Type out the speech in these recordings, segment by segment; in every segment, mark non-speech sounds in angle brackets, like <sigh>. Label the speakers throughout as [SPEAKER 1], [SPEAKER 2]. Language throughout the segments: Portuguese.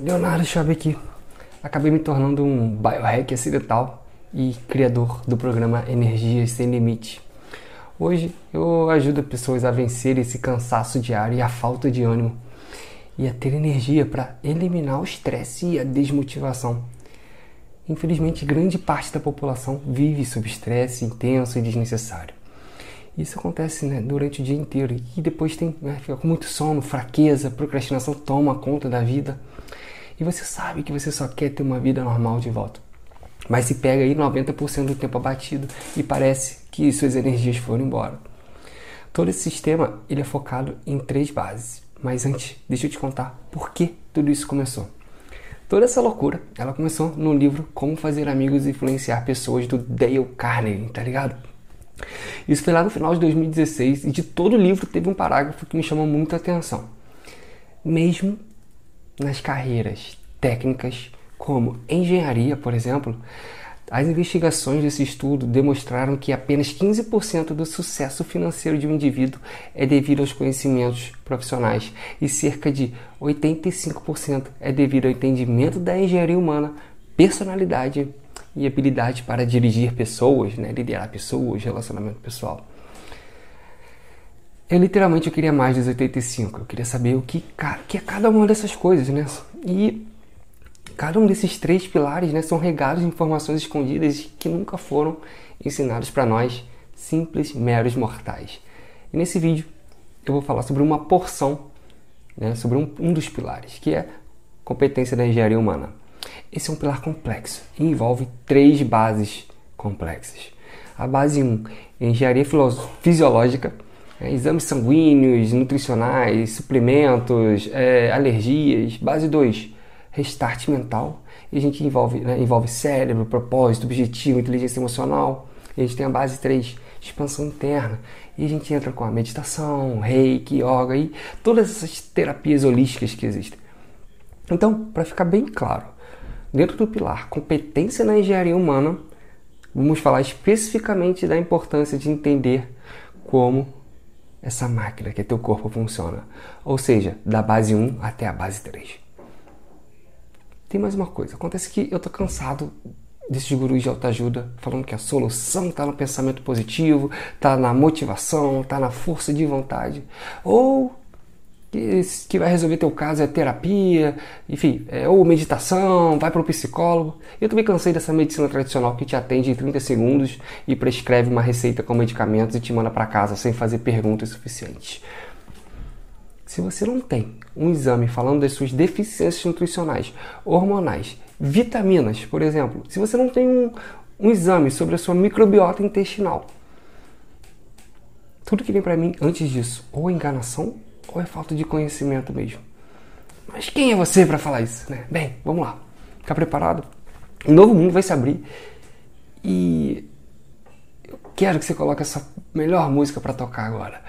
[SPEAKER 1] Leonardo Chave aqui. Acabei me tornando um biohack acidental e criador do programa Energias Sem Limite. Hoje eu ajudo pessoas a vencer esse cansaço diário e a falta de ânimo e a ter energia para eliminar o estresse e a desmotivação. Infelizmente, grande parte da população vive sob estresse intenso e desnecessário. Isso acontece né, durante o dia inteiro e depois tem, né, fica com muito sono, fraqueza, procrastinação toma conta da vida e você sabe que você só quer ter uma vida normal de volta. Mas se pega aí 90% do tempo abatido e parece que suas energias foram embora. Todo esse sistema ele é focado em três bases. Mas antes, deixa eu te contar por que tudo isso começou. Toda essa loucura, ela começou no livro Como Fazer Amigos e Influenciar Pessoas do Dale Carnegie, tá ligado? Isso foi lá no final de 2016 e de todo o livro teve um parágrafo que me chamou muita atenção. Mesmo nas carreiras técnicas, como engenharia, por exemplo, as investigações desse estudo demonstraram que apenas 15% do sucesso financeiro de um indivíduo é devido aos conhecimentos profissionais e cerca de 85% é devido ao entendimento da engenharia humana, personalidade e habilidade para dirigir pessoas, né, liderar pessoas, relacionamento pessoal. Eu literalmente eu queria mais dos 85. Eu queria saber o que, que é cada uma dessas coisas, né? E cada um desses três pilares, né, são regados de informações escondidas que nunca foram ensinados para nós, simples meros mortais. E nesse vídeo eu vou falar sobre uma porção, né, sobre um, um dos pilares, que é competência da engenharia humana. Esse é um pilar complexo e envolve três bases complexas. A base 1, um, engenharia fisiológica, exames sanguíneos, nutricionais, suplementos, é, alergias. Base 2, restart mental. E a gente envolve, né, envolve cérebro, propósito, objetivo, inteligência emocional. E a gente tem a base 3, expansão interna. E a gente entra com a meditação, reiki, yoga e todas essas terapias holísticas que existem. Então, para ficar bem claro, dentro do pilar competência na engenharia humana, vamos falar especificamente da importância de entender como essa máquina que é teu corpo funciona. Ou seja, da base 1 até a base 3. Tem mais uma coisa. Acontece que eu tô cansado desses gurus de autoajuda falando que a solução está no pensamento positivo, está na motivação, está na força de vontade. Ou que, que vai resolver teu caso é terapia, enfim, é, ou meditação, vai para o psicólogo. Eu também cansei dessa medicina tradicional que te atende em 30 segundos e prescreve uma receita com medicamentos e te manda para casa sem fazer perguntas suficientes. Se você não tem um exame falando das suas deficiências nutricionais, hormonais, vitaminas, por exemplo, se você não tem um, um exame sobre a sua microbiota intestinal, tudo que vem para mim antes disso, ou enganação ou é falta de conhecimento mesmo? Mas quem é você para falar isso? Né? Bem, vamos lá. Fica preparado? Um novo mundo vai se abrir e eu quero que você coloque essa melhor música para tocar agora.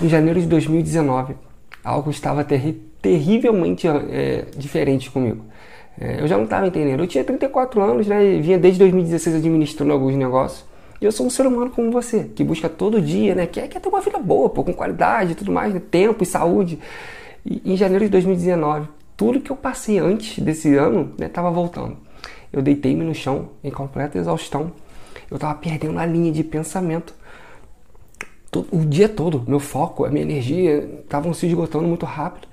[SPEAKER 1] Em janeiro de 2019, algo estava terri terrivelmente é, diferente comigo. É, eu já não estava entendendo. Eu tinha 34 anos, né? E vinha desde 2016 administrando alguns negócios. E eu sou um ser humano como você, que busca todo dia, né? Quer, quer ter uma vida boa, pô, com qualidade e tudo mais, né? tempo e saúde. E em janeiro de 2019, tudo que eu passei antes desse ano né, voltando. Eu deitei-me no chão em completa exaustão. Eu estava perdendo a linha de pensamento. o dia todo, meu foco, a minha energia estavam se esgotando muito rápido.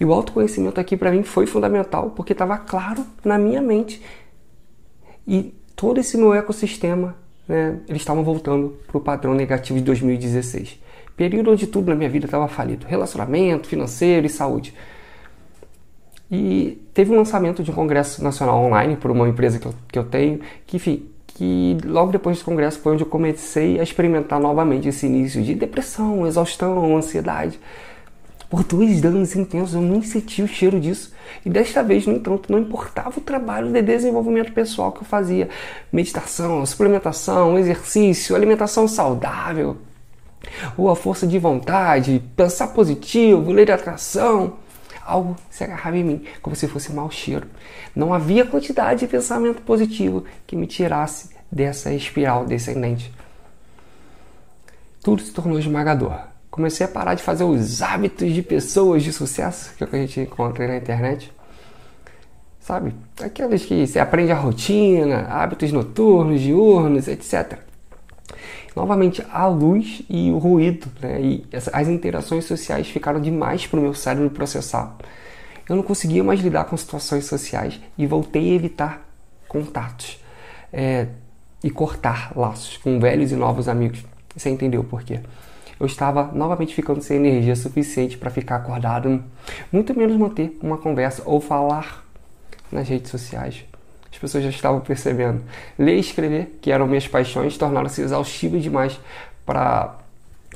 [SPEAKER 1] E o autoconhecimento aqui para mim foi fundamental, porque estava claro na minha mente. E todo esse meu ecossistema né, eles estavam voltando para o padrão negativo de 2016. Período onde tudo na minha vida estava falido: relacionamento, financeiro e saúde. E teve um lançamento de um congresso nacional online por uma empresa que eu, que eu tenho, que, enfim, que logo depois desse congresso foi onde eu comecei a experimentar novamente esse início de depressão, exaustão, ansiedade. Por dois anos intensos eu nem senti o cheiro disso. E desta vez, no entanto, não importava o trabalho de desenvolvimento pessoal que eu fazia. Meditação, suplementação, exercício, alimentação saudável, ou a força de vontade, pensar positivo, ler atração. Algo se agarrava em mim, como se fosse mau cheiro. Não havia quantidade de pensamento positivo que me tirasse dessa espiral descendente. Tudo se tornou esmagador comecei a parar de fazer os hábitos de pessoas de sucesso, que é o que a gente encontra na internet. sabe? Aquelas que você aprende a rotina, hábitos noturnos, diurnos, etc. Novamente, a luz e o ruído, né? E as interações sociais ficaram demais para o meu cérebro processar. Eu não conseguia mais lidar com situações sociais e voltei a evitar contatos é, e cortar laços com velhos e novos amigos. Você entendeu por quê? Eu estava novamente ficando sem energia suficiente para ficar acordado, muito menos manter uma conversa ou falar nas redes sociais. As pessoas já estavam percebendo. Ler e escrever, que eram minhas paixões, tornaram-se exaustivas demais para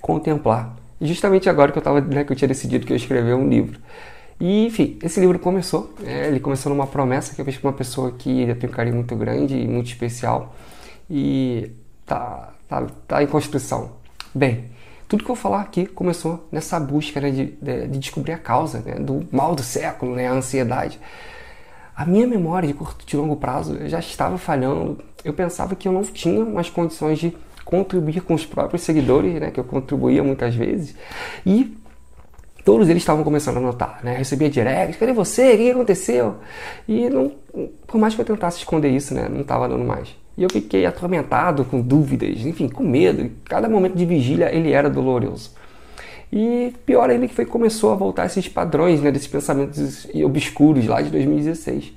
[SPEAKER 1] contemplar. Justamente agora que eu, tava, né, que eu tinha decidido que eu ia escrever um livro. E, enfim, esse livro começou. É, ele começou numa promessa que eu fiz com uma pessoa que eu tenho um carinho muito grande e muito especial. E tá, tá, tá em construção. Bem, tudo que eu falar aqui começou nessa busca né, de, de, de, descobrir a causa né, do mal do século, né, a ansiedade. A minha memória de curto de longo prazo já estava falhando. Eu pensava que eu não tinha mais condições de contribuir com os próprios seguidores, né, que eu contribuía muitas vezes. E todos eles estavam começando a notar, né? Recebia direct, cadê você? O que aconteceu? E não, por mais que eu tentasse esconder isso, né, não estava dando mais. E eu fiquei atormentado com dúvidas, enfim, com medo. Cada momento de vigília ele era doloroso. E pior ainda que foi começou a voltar esses padrões, né, desses pensamentos obscuros lá de 2016.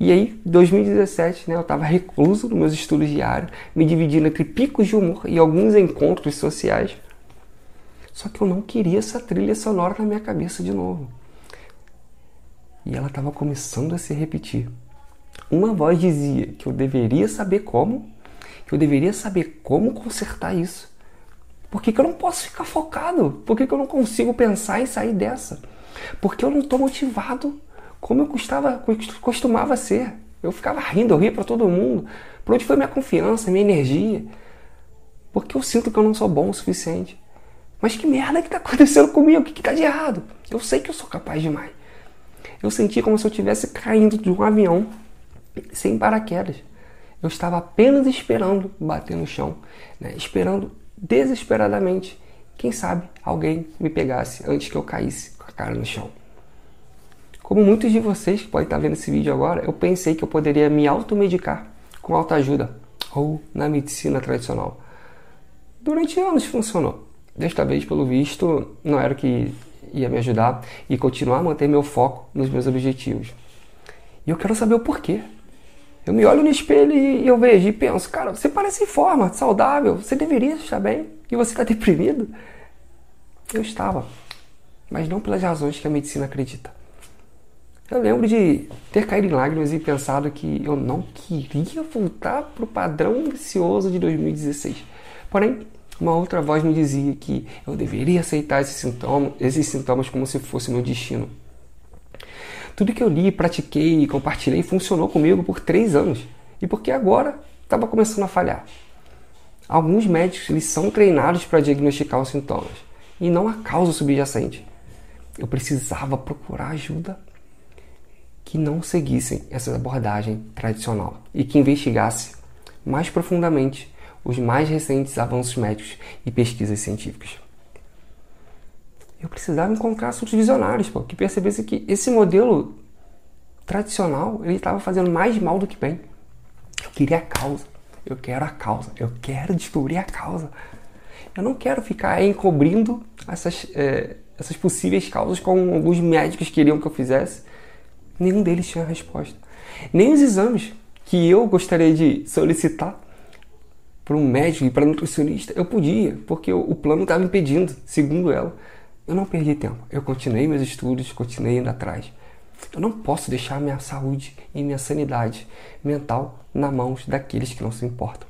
[SPEAKER 1] E aí, 2017, né, eu estava recluso nos meus estudos diários, me dividindo entre picos de humor e alguns encontros sociais. Só que eu não queria essa trilha sonora na minha cabeça de novo. E ela estava começando a se repetir uma voz dizia que eu deveria saber como, que eu deveria saber como consertar isso. Por que, que eu não posso ficar focado? Por que, que eu não consigo pensar em sair dessa? Porque eu não estou motivado como eu custava, costumava ser. Eu ficava rindo, eu ria para todo mundo. Por onde foi minha confiança, minha energia? Porque eu sinto que eu não sou bom o suficiente. Mas que merda que está acontecendo comigo? O que está de errado? Eu sei que eu sou capaz demais. Eu senti como se eu estivesse caindo de um avião sem paraquedas. Eu estava apenas esperando bater no chão, né? esperando desesperadamente, quem sabe alguém me pegasse antes que eu caísse com a cara no chão. Como muitos de vocês que podem estar vendo esse vídeo agora, eu pensei que eu poderia me automedicar com autoajuda ou na medicina tradicional. Durante anos funcionou. Desta vez, pelo visto, não era o que ia me ajudar e continuar a manter meu foco nos meus objetivos. E eu quero saber o porquê. Eu me olho no espelho e eu vejo e penso, cara, você parece em forma, saudável, você deveria estar bem e você está <laughs> deprimido. Eu estava, mas não pelas razões que a medicina acredita. Eu lembro de ter caído em lágrimas e pensado que eu não queria voltar para o padrão ambicioso de 2016. Porém, uma outra voz me dizia que eu deveria aceitar esses sintomas, esses sintomas como se fosse meu destino. Tudo que eu li, pratiquei compartilhei funcionou comigo por três anos. E porque agora estava começando a falhar. Alguns médicos eles são treinados para diagnosticar os sintomas e não a causa subjacente. Eu precisava procurar ajuda que não seguissem essa abordagem tradicional e que investigasse mais profundamente os mais recentes avanços médicos e pesquisas científicas eu precisava encontrar assuntos visionários, pô, que percebesse que esse modelo tradicional ele estava fazendo mais mal do que bem. Eu queria a causa, eu quero a causa, eu quero descobrir a causa. Eu não quero ficar encobrindo essas, é, essas possíveis causas como alguns médicos queriam que eu fizesse. Nenhum deles tinha resposta. Nem os exames que eu gostaria de solicitar para um médico e para um nutricionista, eu podia, porque o plano estava impedindo, segundo ela. Eu não perdi tempo. Eu continuei meus estudos, continuei indo atrás. Eu não posso deixar minha saúde e minha sanidade mental na mãos daqueles que não se importam.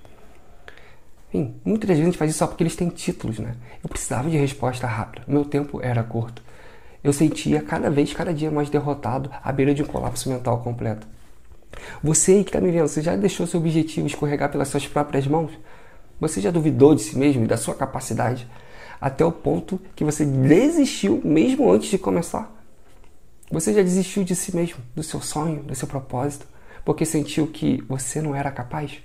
[SPEAKER 1] Enfim, muitas vezes a gente faz isso só porque eles têm títulos, né? Eu precisava de resposta rápida. Meu tempo era curto. Eu sentia cada vez, cada dia mais derrotado, à beira de um colapso mental completo. Você aí que está me vendo, você já deixou seu objetivo escorregar pelas suas próprias mãos? Você já duvidou de si mesmo e da sua capacidade? Até o ponto que você desistiu mesmo antes de começar. Você já desistiu de si mesmo, do seu sonho, do seu propósito, porque sentiu que você não era capaz?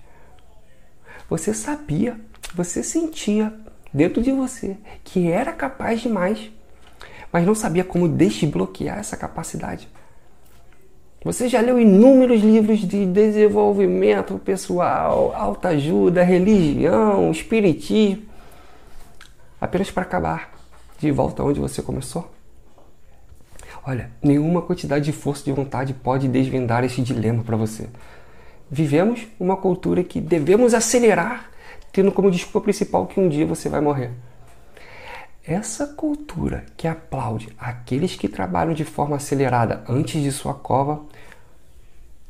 [SPEAKER 1] Você sabia, você sentia dentro de você que era capaz demais, mas não sabia como desbloquear essa capacidade. Você já leu inúmeros livros de desenvolvimento pessoal, autoajuda, religião, espiritismo, apenas para acabar de volta onde você começou? Olha, nenhuma quantidade de força de vontade pode desvendar esse dilema para você. Vivemos uma cultura que devemos acelerar, tendo como desculpa principal que um dia você vai morrer. Essa cultura que aplaude aqueles que trabalham de forma acelerada antes de sua cova,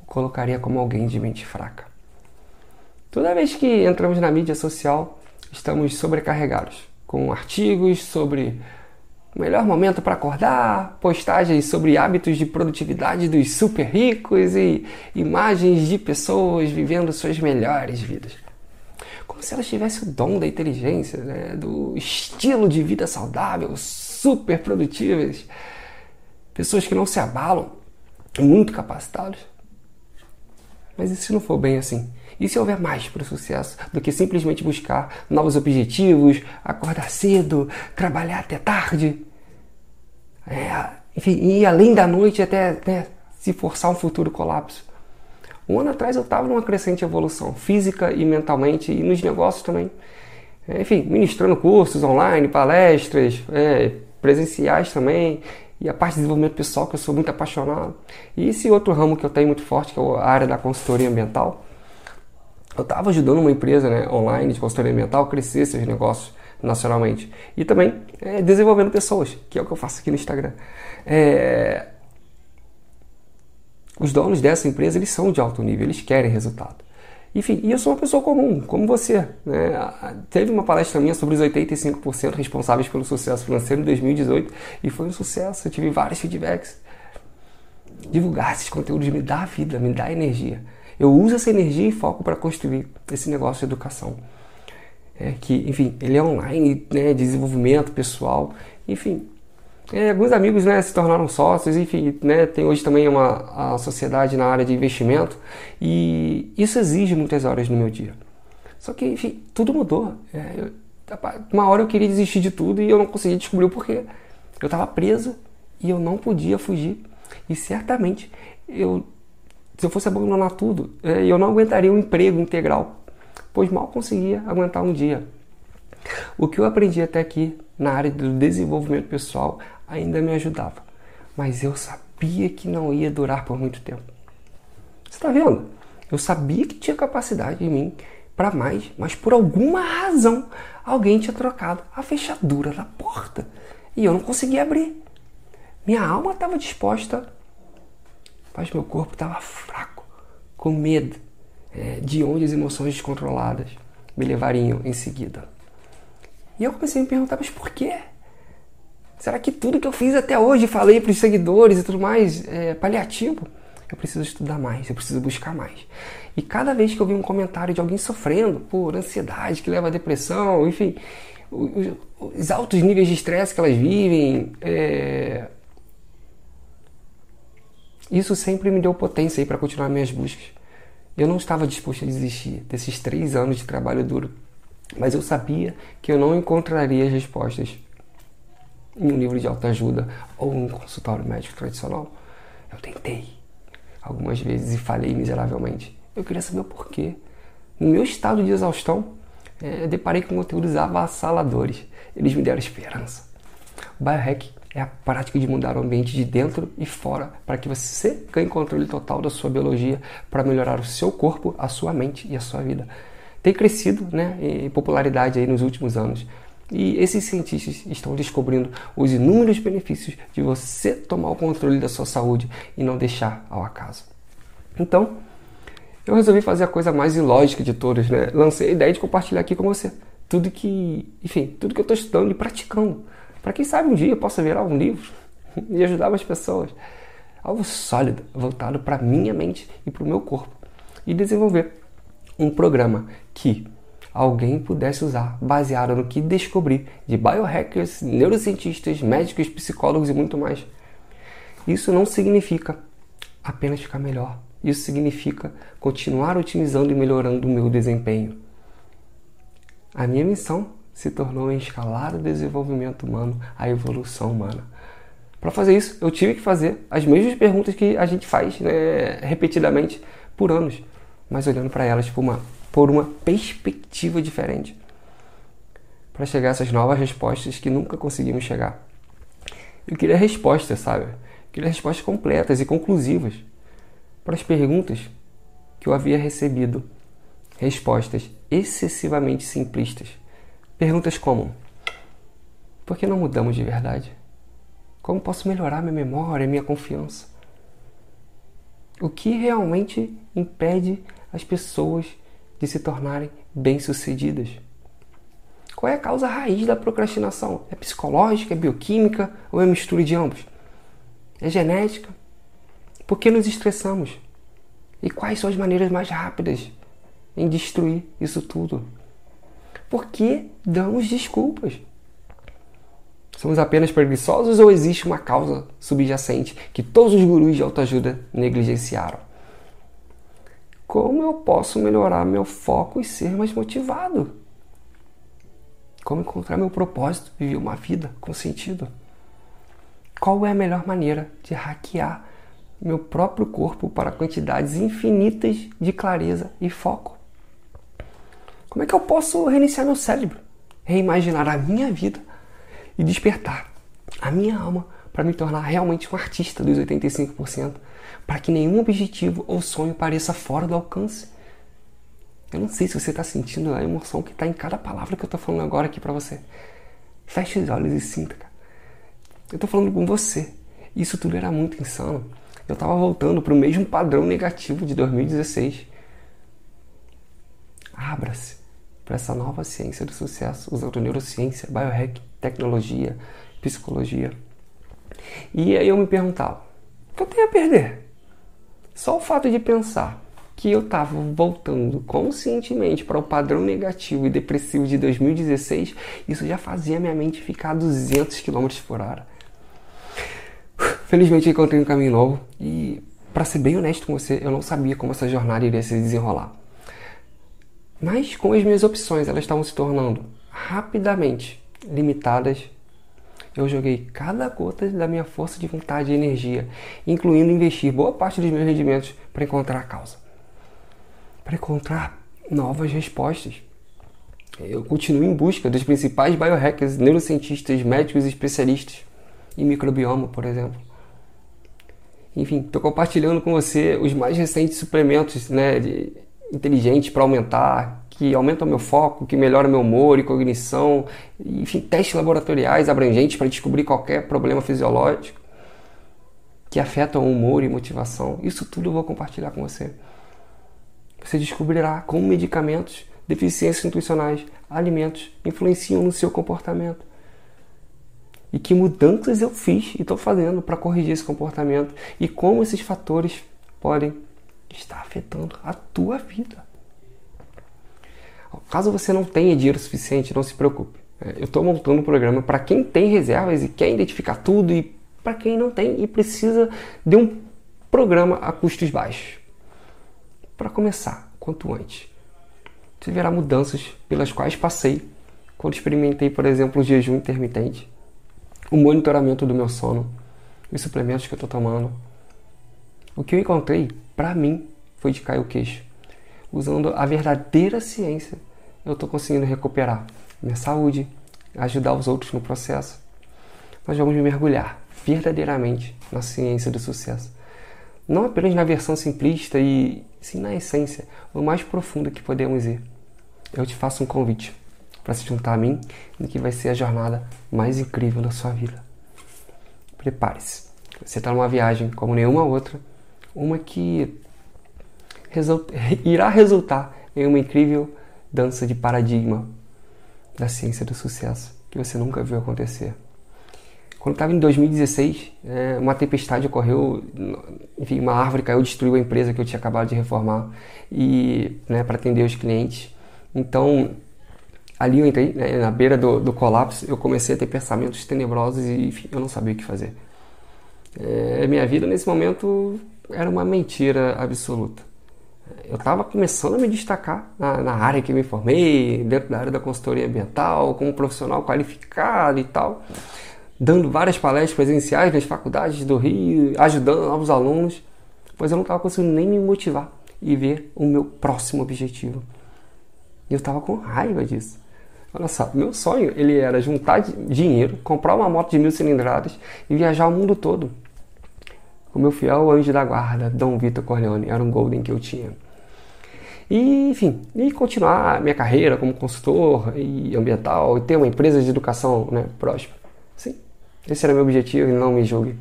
[SPEAKER 1] o colocaria como alguém de mente fraca. Toda vez que entramos na mídia social, estamos sobrecarregados com artigos sobre o melhor momento para acordar, postagens sobre hábitos de produtividade dos super ricos e imagens de pessoas vivendo suas melhores vidas como se elas tivessem o dom da inteligência, né? do estilo de vida saudável, super produtivas, pessoas que não se abalam, muito capacitados. Mas e se não for bem assim? E se houver mais para o sucesso do que simplesmente buscar novos objetivos, acordar cedo, trabalhar até tarde? É, enfim, ir além da noite até né, se forçar um futuro colapso. Um ano atrás eu estava numa crescente evolução física e mentalmente e nos negócios também. É, enfim, ministrando cursos online, palestras, é, presenciais também, e a parte de desenvolvimento pessoal que eu sou muito apaixonado. E esse outro ramo que eu tenho muito forte, que é a área da consultoria ambiental. Eu estava ajudando uma empresa né, online de consultoria ambiental a crescer seus negócios nacionalmente. E também é, desenvolvendo pessoas, que é o que eu faço aqui no Instagram. É, os donos dessa empresa, eles são de alto nível, eles querem resultado. Enfim, e eu sou uma pessoa comum, como você. Né? Teve uma palestra minha sobre os 85% responsáveis pelo sucesso financeiro em 2018 e foi um sucesso. Eu tive vários feedbacks. Divulgar esses conteúdos me dá vida, me dá energia. Eu uso essa energia e foco para construir esse negócio de educação. É, que, enfim, ele é online, né, desenvolvimento pessoal, enfim, é, alguns amigos né, se tornaram sócios, enfim, né, tem hoje também uma sociedade na área de investimento e isso exige muitas horas no meu dia. Só que, enfim, tudo mudou. É, eu, uma hora eu queria desistir de tudo e eu não conseguia descobrir o porquê. Eu estava presa e eu não podia fugir. E certamente, eu, se eu fosse abandonar tudo, é, eu não aguentaria um emprego integral, pois mal conseguia aguentar um dia. O que eu aprendi até aqui na área do desenvolvimento pessoal ainda me ajudava. Mas eu sabia que não ia durar por muito tempo. Você está vendo? Eu sabia que tinha capacidade em mim para mais, mas por alguma razão alguém tinha trocado a fechadura da porta e eu não conseguia abrir. Minha alma estava disposta, mas meu corpo estava fraco, com medo é, de onde as emoções descontroladas me levariam em seguida. E eu comecei a me perguntar, mas por quê? Será que tudo que eu fiz até hoje, falei para os seguidores e tudo mais, é paliativo? Eu preciso estudar mais, eu preciso buscar mais. E cada vez que eu vi um comentário de alguém sofrendo por ansiedade que leva à depressão, enfim, os, os altos níveis de estresse que elas vivem, é... isso sempre me deu potência para continuar minhas buscas. Eu não estava disposto a desistir desses três anos de trabalho duro, mas eu sabia que eu não encontraria as respostas em um livro de autoajuda ou um consultório médico tradicional. Eu tentei algumas vezes e falhei miseravelmente. Eu queria saber o porquê. No meu estado de exaustão, é, deparei com conteúdos avassaladores. Eles me deram esperança. O biohack é a prática de mudar o ambiente de dentro e fora para que você ganhe controle total da sua biologia para melhorar o seu corpo, a sua mente e a sua vida. Tem crescido né, em popularidade aí nos últimos anos. E esses cientistas estão descobrindo os inúmeros benefícios de você tomar o controle da sua saúde e não deixar ao acaso. Então, eu resolvi fazer a coisa mais ilógica de todas, né? Lancei a ideia de compartilhar aqui com você tudo que, enfim, tudo que eu estou estudando e praticando. Para quem sabe um dia eu possa virar um livro <laughs> e ajudar mais pessoas. Algo sólido, voltado para minha mente e para o meu corpo. E desenvolver um programa que alguém pudesse usar, baseado no que descobri de biohackers, neurocientistas, médicos, psicólogos e muito mais. Isso não significa apenas ficar melhor. Isso significa continuar otimizando e melhorando o meu desempenho. A minha missão se tornou em escalar o desenvolvimento humano, a evolução humana. Para fazer isso, eu tive que fazer as mesmas perguntas que a gente faz né, repetidamente por anos, mas olhando para elas por uma, por uma perspectiva diferente. Para chegar a essas novas respostas que nunca conseguimos chegar. Eu queria respostas, sabe? Eu queria respostas completas e conclusivas para as perguntas que eu havia recebido. Respostas excessivamente simplistas. Perguntas como: Por que não mudamos de verdade? Como posso melhorar minha memória, minha confiança? O que realmente impede as pessoas de se tornarem bem-sucedidas? Qual é a causa raiz da procrastinação? É psicológica, é bioquímica ou é mistura de ambos? É genética? Por que nos estressamos? E quais são as maneiras mais rápidas em destruir isso tudo? Por que damos desculpas? Somos apenas preguiçosos ou existe uma causa subjacente que todos os gurus de autoajuda negligenciaram? Como eu posso melhorar meu foco e ser mais motivado? Como encontrar meu propósito e viver uma vida com sentido? Qual é a melhor maneira de hackear meu próprio corpo para quantidades infinitas de clareza e foco? Como é que eu posso reiniciar meu cérebro, reimaginar a minha vida e despertar a minha alma para me tornar realmente um artista dos 85%, para que nenhum objetivo ou sonho pareça fora do alcance. Eu não sei se você está sentindo a emoção que está em cada palavra que eu estou falando agora aqui para você. Feche os olhos e sinta, cara. Eu estou falando com você. Isso tudo era muito insano. Eu estava voltando para o mesmo padrão negativo de 2016. Abra-se para essa nova ciência do sucesso, usando neurociência, biohack, tecnologia, psicologia. E aí eu me perguntava, o que eu tenho a perder? Só o fato de pensar que eu estava voltando conscientemente para o padrão negativo e depressivo de 2016, isso já fazia minha mente ficar a 200 km por hora. Felizmente encontrei um caminho novo e, para ser bem honesto com você, eu não sabia como essa jornada iria se desenrolar. Mas com as minhas opções, elas estavam se tornando rapidamente limitadas. Eu joguei cada gota da minha força de vontade e energia, incluindo investir boa parte dos meus rendimentos para encontrar a causa, para encontrar novas respostas. Eu continuo em busca dos principais biohackers, neurocientistas, médicos especialistas em microbioma, por exemplo. Enfim, estou compartilhando com você os mais recentes suplementos né, de, inteligentes para aumentar, que aumentam meu foco, que melhoram meu humor e cognição, enfim, testes laboratoriais abrangentes para descobrir qualquer problema fisiológico que afetam o humor e motivação. Isso tudo eu vou compartilhar com você. Você descobrirá como medicamentos, deficiências nutricionais, alimentos influenciam no seu comportamento. E que mudanças eu fiz e estou fazendo para corrigir esse comportamento e como esses fatores podem está afetando a tua vida. Caso você não tenha dinheiro suficiente, não se preocupe. É, eu estou montando um programa para quem tem reservas e quer identificar tudo e para quem não tem e precisa de um programa a custos baixos. Para começar, quanto antes. Você verá mudanças pelas quais passei quando experimentei, por exemplo, o jejum intermitente, o monitoramento do meu sono, os suplementos que eu estou tomando. O que eu encontrei para mim, foi de cair o queixo. Usando a verdadeira ciência, eu estou conseguindo recuperar minha saúde, ajudar os outros no processo. Nós vamos mergulhar verdadeiramente na ciência do sucesso. Não apenas na versão simplista e sim na essência, o mais profundo que podemos ir. Eu te faço um convite para se juntar a mim no que vai ser a jornada mais incrível da sua vida. Prepare-se. Você está numa viagem como nenhuma outra uma que irá resultar em uma incrível dança de paradigma da ciência do sucesso que você nunca viu acontecer. Quando estava em 2016, é, uma tempestade ocorreu, enfim, uma árvore caiu, destruiu a empresa que eu tinha acabado de reformar e né, para atender os clientes. Então, ali eu entrei né, na beira do, do, colapso, eu comecei a ter pensamentos tenebrosos e enfim, eu não sabia o que fazer. É, minha vida nesse momento era uma mentira absoluta. Eu estava começando a me destacar na, na, área que me formei, dentro da área da consultoria ambiental, como profissional qualificado e tal. dando várias palestras presenciais nas faculdades do Rio, ajudando novos alunos, pois eu não estava conseguindo nem me motivar e ver o meu próximo objetivo. E eu estava com raiva disso. Olha só, meu sonho ele era juntar dinheiro, comprar uma moto de mil cilindradas e viajar o mundo todo. O meu fiel anjo da guarda, Dom Vitor Corleone, era um golden que eu tinha. E, enfim, e continuar minha carreira como consultor e ambiental e ter uma empresa de educação né, próspera. Sim, esse era meu objetivo e não me julgue.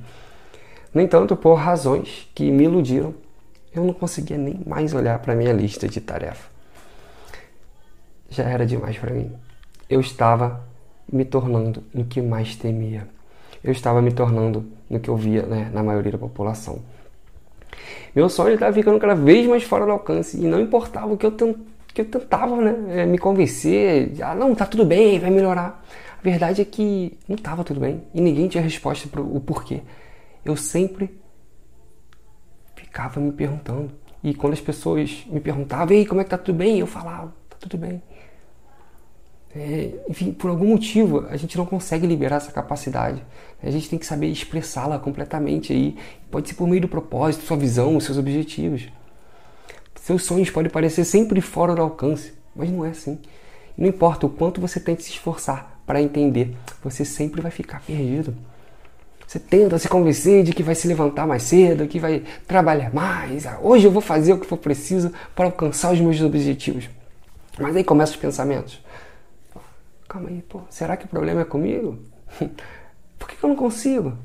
[SPEAKER 1] No entanto, por razões que me iludiram, eu não conseguia nem mais olhar para minha lista de tarefa. Já era demais para mim. Eu estava me tornando no que mais temia. Eu estava me tornando no que eu via né, na maioria da população. Meu sonho estava ficando cada vez mais fora do alcance e não importava o que eu, que eu tentava né, me convencer, ah, não, tá tudo bem, vai melhorar. A verdade é que não estava tudo bem e ninguém tinha resposta para o porquê. Eu sempre ficava me perguntando. E quando as pessoas me perguntavam, ei, como é que tá tudo bem? Eu falava, tá tudo bem. É, enfim, por algum motivo a gente não consegue liberar essa capacidade. A gente tem que saber expressá-la completamente aí. Pode ser por meio do propósito, sua visão, seus objetivos. Seus sonhos podem parecer sempre fora do alcance, mas não é assim. Não importa o quanto você tente se esforçar para entender, você sempre vai ficar perdido. Você tenta se convencer de que vai se levantar mais cedo, que vai trabalhar mais. Ah, hoje eu vou fazer o que for preciso para alcançar os meus objetivos. Mas aí começam os pensamentos. Calma aí, pô, será que o problema é comigo? <laughs> Por que eu não consigo?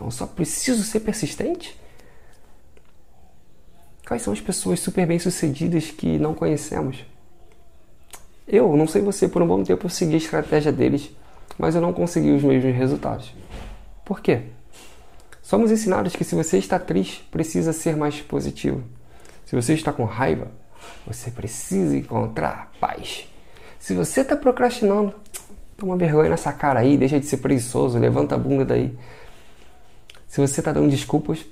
[SPEAKER 1] Eu só preciso ser persistente? Quais são as pessoas super bem sucedidas que não conhecemos? Eu, não sei você, por um bom tempo eu segui a estratégia deles, mas eu não consegui os mesmos resultados. Por quê? Somos ensinados que se você está triste, precisa ser mais positivo. Se você está com raiva, você precisa encontrar paz. Se você está procrastinando, toma vergonha nessa cara aí, deixa de ser preguiçoso, levanta a bunda daí. Se você está dando desculpas,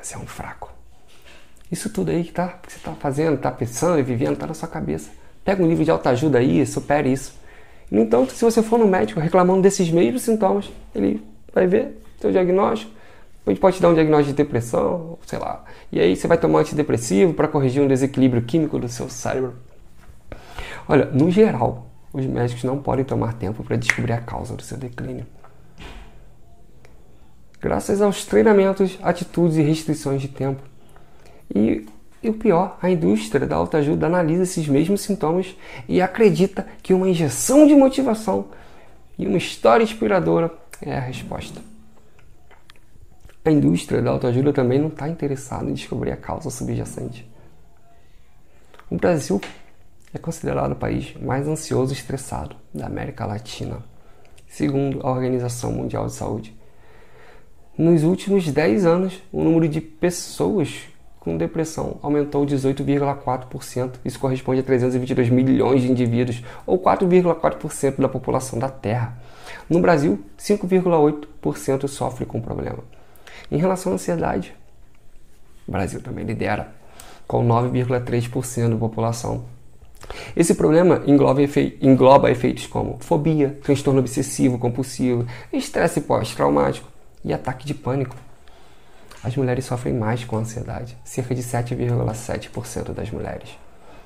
[SPEAKER 1] você é um fraco. Isso tudo aí que, tá, que você está fazendo, está pensando e vivendo, está na sua cabeça. Pega um livro de autoajuda aí, supere isso. No entanto, se você for no médico reclamando desses mesmos sintomas, ele vai ver seu diagnóstico, gente pode te dar um diagnóstico de depressão, sei lá. E aí você vai tomar antidepressivo para corrigir um desequilíbrio químico do seu cérebro. Olha, no geral, os médicos não podem tomar tempo para descobrir a causa do seu declínio. Graças aos treinamentos, atitudes e restrições de tempo. E, e o pior, a indústria da autoajuda analisa esses mesmos sintomas e acredita que uma injeção de motivação e uma história inspiradora é a resposta. A indústria da autoajuda também não está interessada em descobrir a causa subjacente. O Brasil é considerado o país mais ansioso e estressado da América Latina, segundo a Organização Mundial de Saúde. Nos últimos 10 anos, o número de pessoas com depressão aumentou 18,4%. Isso corresponde a 322 milhões de indivíduos, ou 4,4% da população da Terra. No Brasil, 5,8% sofre com o problema. Em relação à ansiedade, o Brasil também lidera, com 9,3% da população. Esse problema engloba, efe... engloba efeitos como fobia, transtorno obsessivo compulsivo, estresse pós-traumático e ataque de pânico. As mulheres sofrem mais com ansiedade. Cerca de 7,7% das mulheres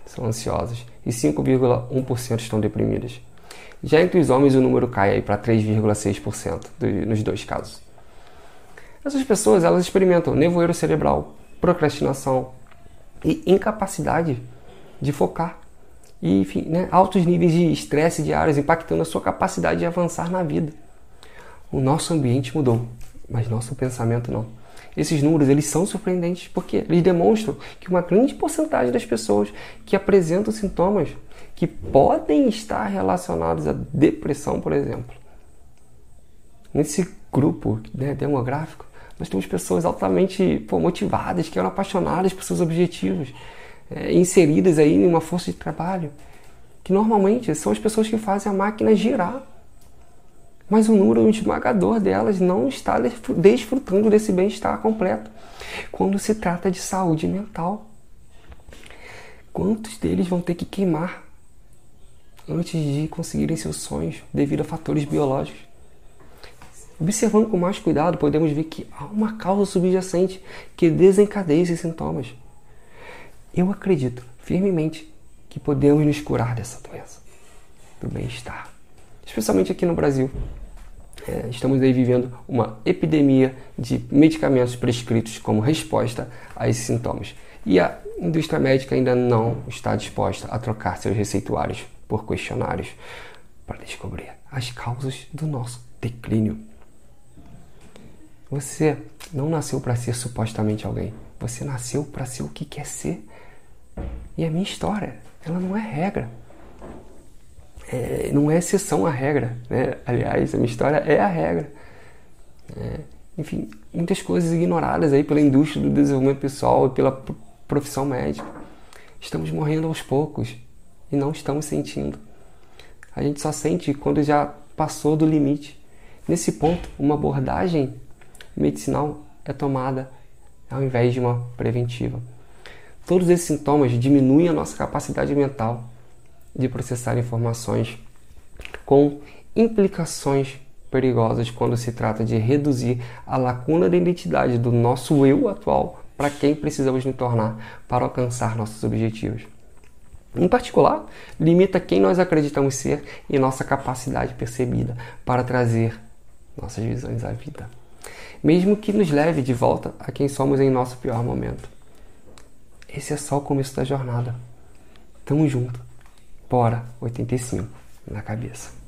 [SPEAKER 1] são ansiosas e 5,1% estão deprimidas. Já entre os homens, o número cai para 3,6% nos dois casos. Essas pessoas elas experimentam nevoeiro cerebral, procrastinação e incapacidade de focar. E, enfim, né, altos níveis de estresse diários impactando a sua capacidade de avançar na vida. O nosso ambiente mudou, mas nosso pensamento não. Esses números eles são surpreendentes porque eles demonstram que uma grande porcentagem das pessoas que apresentam sintomas que podem estar relacionados à depressão, por exemplo. Nesse grupo né, demográfico, nós temos pessoas altamente pô, motivadas, que eram apaixonadas por seus objetivos, é, inseridas aí em uma força de trabalho, que normalmente são as pessoas que fazem a máquina girar. Mas o número esmagador delas não está desfrutando desse bem-estar completo quando se trata de saúde mental. Quantos deles vão ter que queimar antes de conseguirem seus sonhos devido a fatores biológicos? Observando com mais cuidado, podemos ver que há uma causa subjacente que desencadeia esses sintomas. Eu acredito firmemente que podemos nos curar dessa doença, do bem-estar, especialmente aqui no Brasil. É, estamos aí vivendo uma epidemia de medicamentos prescritos como resposta a esses sintomas. E a indústria médica ainda não está disposta a trocar seus receituários por questionários para descobrir as causas do nosso declínio. Você não nasceu para ser supostamente alguém. Você nasceu para ser o que quer ser. E a minha história, ela não é regra. É, não é exceção à regra. Né? Aliás, a minha história é a regra. É, enfim, muitas coisas ignoradas aí pela indústria do desenvolvimento pessoal e pela profissão médica. Estamos morrendo aos poucos e não estamos sentindo. A gente só sente quando já passou do limite. Nesse ponto, uma abordagem medicinal é tomada ao invés de uma preventiva. Todos esses sintomas diminuem a nossa capacidade mental de processar informações com implicações perigosas quando se trata de reduzir a lacuna da identidade do nosso eu atual para quem precisamos nos tornar para alcançar nossos objetivos. Em particular, limita quem nós acreditamos ser e nossa capacidade percebida para trazer nossas visões à vida, mesmo que nos leve de volta a quem somos em nosso pior momento. Esse é só o começo da jornada. Tamo junto. Bora 85 na cabeça.